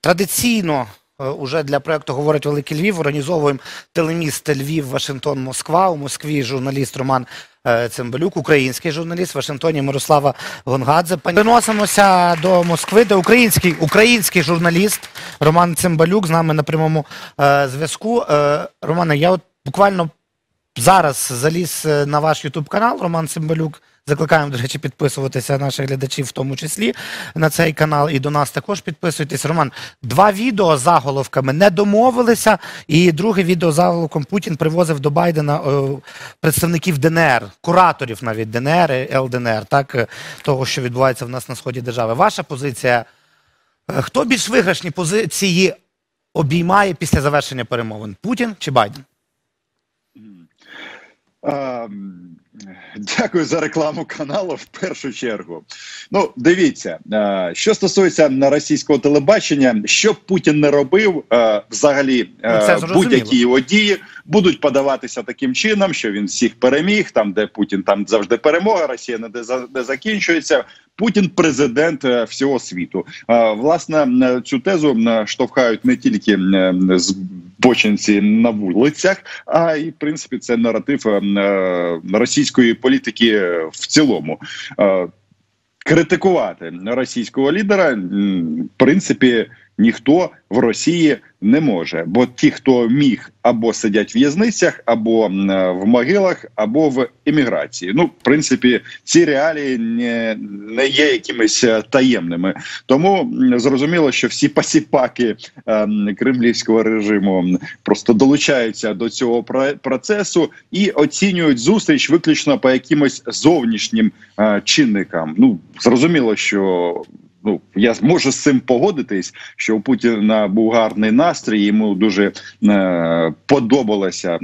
Традиційно е, уже для проекту говорить Великий Львів. Організовуємо телеміст Львів, Вашингтон, Москва. У Москві журналіст Роман е, Цимбалюк, український журналіст, в Вашингтоні Мирослава Гонгадзе. Переносимося до Москви, де український, український журналіст Роман Цимбалюк з нами на прямому е, зв'язку. Романе, я от буквально зараз заліз на ваш Ютуб канал Роман Цимбалюк. Закликаємо, до речі, підписуватися наших глядачів, в тому числі на цей канал, і до нас також підписуйтесь. Роман, два відео з заголовками не домовилися. І друге відео з заголовком Путін привозив до Байдена е, представників ДНР, кураторів навіть ДНР ЛДНР, так е, того, що відбувається в нас на сході держави. Ваша позиція? е, Хто більш виграшні позиції обіймає після завершення перемовин? Путін чи Байден? А, м, Дякую за рекламу каналу в першу чергу. Ну, дивіться, е, що стосується на російського телебачення, що б Путін не робив, е, взагалі Ну, е, будь-які його дії будуть подаватися таким чином, що він всіх переміг, там де Путін там завжди перемога, Росія не де, де закінчується. Путін президент всього світу. Власне, цю тезу штовхають не тільки е, збочинці на вулицях, а і в принципі це наратив е, е, російської політики в цілому. Е, Критикувати російського лідера, в принципі, ніхто в Росії не може. Бо ті, хто міг, або сидять в в'язницях, або е, в могилах, або в еміграції. Ну, в принципі, ці реалії не, не є якимись е, таємними. Тому зрозуміло, що всі пасіпаки ем, кремлівського режиму просто долучаються до цього про- процесу і оцінюють зустріч виключно по якимось зовнішнім е, чинникам. Ну зрозуміло, що. Ну, я можу з цим погодитись, що у Путіна був гарний настрій. Йому дуже е, подобалося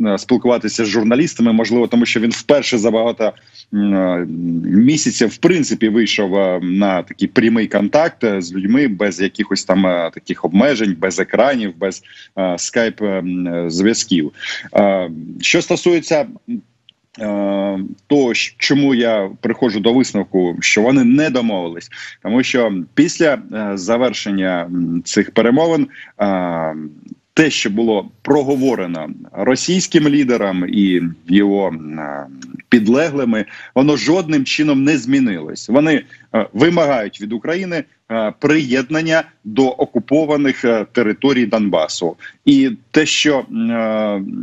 е, спілкуватися з журналістами. Можливо, тому що він вперше за багато е, місяців в принципі вийшов е, на такий прямий контакт е, з людьми без якихось там е, таких обмежень, без екранів, без скайп е, зв'язків. Е, Що стосується е, щ- чому я приходжу до висновку, що вони не домовились, тому що після е, завершення цих перемовин. е, те, що було проговорено російським лідером і його підлеглими, воно жодним чином не змінилось. Вони вимагають від України приєднання до окупованих е, територій Донбасу. І те, що е,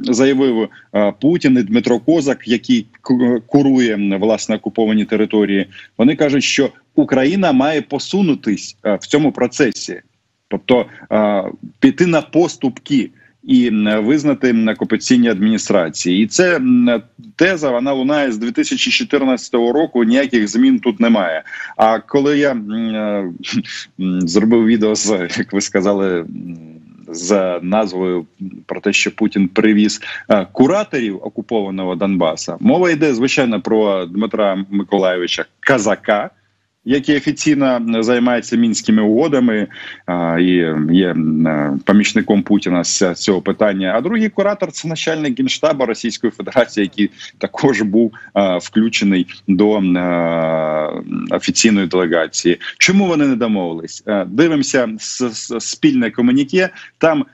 заявив е, Путін і Дмитро Козак, який ку- курує власне окуповані території, вони кажуть, що Україна має посунутись е, в цьому процесі, тобто е, піти на поступки. І визнати м, окупаційні адміністрації, і це теза вона лунає з 2014 року. Ніяких змін тут немає. А коли я е, зробив відео з як ви сказали. з назвою про те, що Путін привіз е, кураторів окупованого Донбаса. Мова йде звичайно про Дмитра Миколайовича Казака, який офіційно займається мінськими угодами і є е, помічником Путіна з цього питання. А другий куратор це начальник генштабу Російської Федерації, який також був включений до е, офіційної делегації. Чому вони не домовились? Е, Дивимося спільне комуніке. Там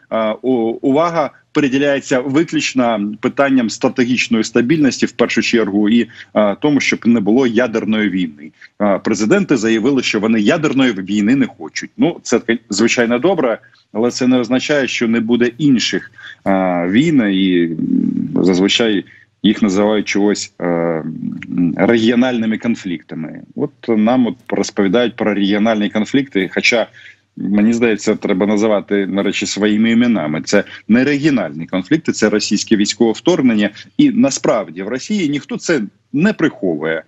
увага. Приділяється виключно питанням стратегічної стабільності в першу чергу і е, тому, щоб не було ядерної війни. Е, президенти заявили, що вони ядерної війни не хочуть. Ну це звичайно добре, але це не означає, що не буде інших е, війн, і зазвичай їх називають чогось е, регіональними конфліктами. От нам от розповідають про регіональні конфлікти, хоча. Мені здається, треба називати на речі своїми іменами. Це не регіональні конфлікти, це російське військове вторгнення. І насправді в Росії ніхто це не приховує.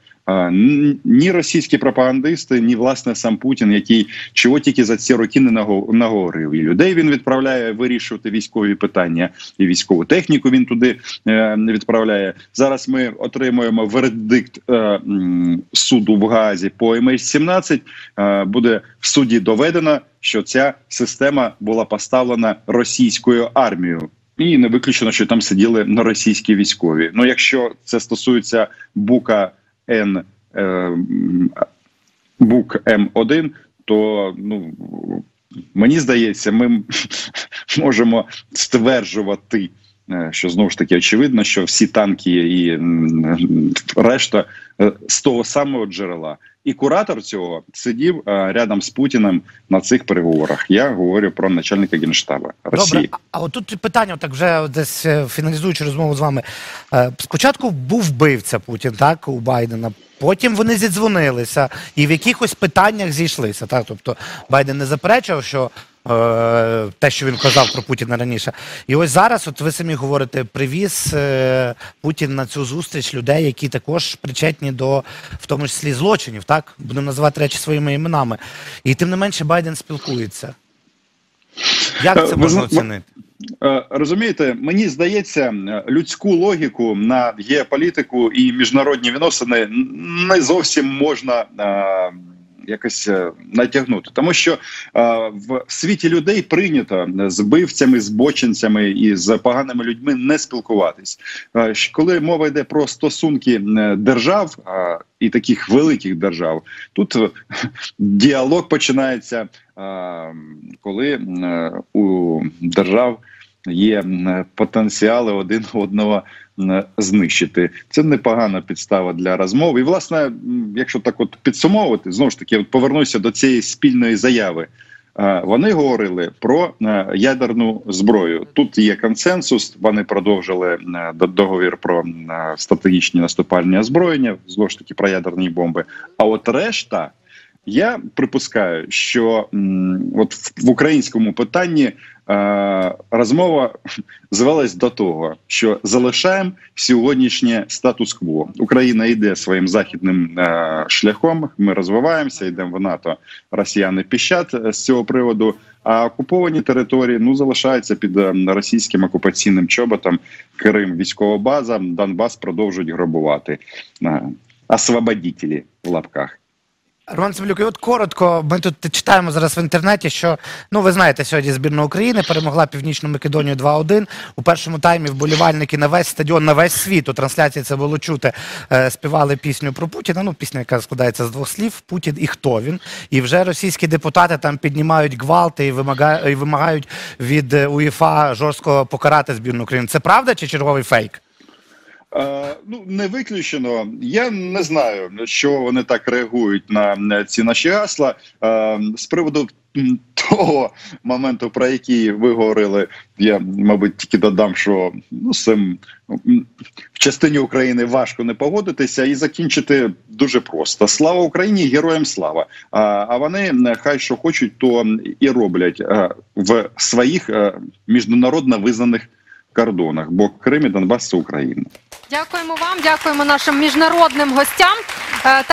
Ні російські пропагандисти, ні власне сам Путін, який чого тільки за ці роки не наго- наговорив. І людей він відправляє вирішувати військові питання, і військову техніку він туди е, відправляє. Зараз ми отримуємо вердикт е, суду в Газі по MH17. Е, буде в суді доведено, що ця система була поставлена російською армією. І не виключено, що там сиділи на російські військові. Ну, якщо це стосується бука Н е, бук М1, то ну мені здається, ми можемо стверджувати. Е, Що знову ж таки очевидно, що всі танки і решта е, з того самого джерела, і куратор цього сидів е, рядом з Путіним на цих переговорах. Я говорю про начальника генштабу Росії. Добре, а- а от тут питання, так вже десь фіналізуючи розмову з вами. Спочатку був вбивця Путін, так, у Байдена. Потім вони зідзвонилися і в якихось питаннях зійшлися. Так? Тобто Байден не заперечував, що е, те, що він казав про Путіна раніше. І ось зараз, от ви самі говорите, привіз е, Путін на цю зустріч людей, які також причетні до, в тому числі, злочинів, так? Будемо називати речі своїми іменами. І тим не менше Байден спілкується. Як це Е, можна оцінити? Е, Розумієте, мені здається, е, людську логіку на геополітику і міжнародні відносини не зовсім можна е, якось натягнути, тому що е, в світі людей прийнято з вбивцями, збочинцями і з поганими людьми не спілкуватись. Е, Коли мова йде про стосунки держав е, і таких великих держав, тут діалог починається, коли е, у держав є потенціали один одного м, знищити. Це непогана підстава для розмов. І, власне, якщо так от підсумовувати, знову ж таки, повернуся до цієї спільної заяви. Е, Вони говорили про е, ядерну зброю. Тут є консенсус. Вони продовжили е, до- договір про е, стратегічні наступальні озброєння, знову ж таки про ядерні бомби. А от решта, я припускаю, що от в, українському питанні е, розмова звелась до того, що залишаємо сьогоднішнє статус-кво. Україна йде своїм західним е, шляхом. Ми розвиваємося, йдемо в НАТО. Росіяни піщать е, з цього приводу. А окуповані території ну залишаються під е, російським окупаційним чоботом. Крим, військова база, Донбас продовжують грабувати. Е, Освободітелі в лапках. Роман Цимбалюк, і от коротко, ми тут читаємо зараз в інтернеті, що ну ви знаєте, сьогодні збірна України перемогла Північну Македонію 2-1. У першому таймі вболівальники на весь стадіон, на весь світ у трансляції це було чути. е, співали пісню про Путіна. Ну, пісня, яка складається з двох слів: Путін і хто він. І вже російські депутати там піднімають гвалти і вимагають, від е, УЄФА жорстко покарати збірну України. Це правда чи черговий фейк? Е, ну не виключено. Я не знаю, що вони так реагують на ці наші гасла. Е, з приводу того моменту, про який ви говорили, я мабуть тільки додам, що ну з цим в частині України важко не погодитися і закінчити дуже просто. Слава Україні, героям слава. А, а вони е, хай що хочуть, то і роблять е, в своїх е, міжнародно визнаних кордонах, бо Крим і Донбас це Україна. Дякуємо вам, дякуємо нашим міжнародним гостям. Е,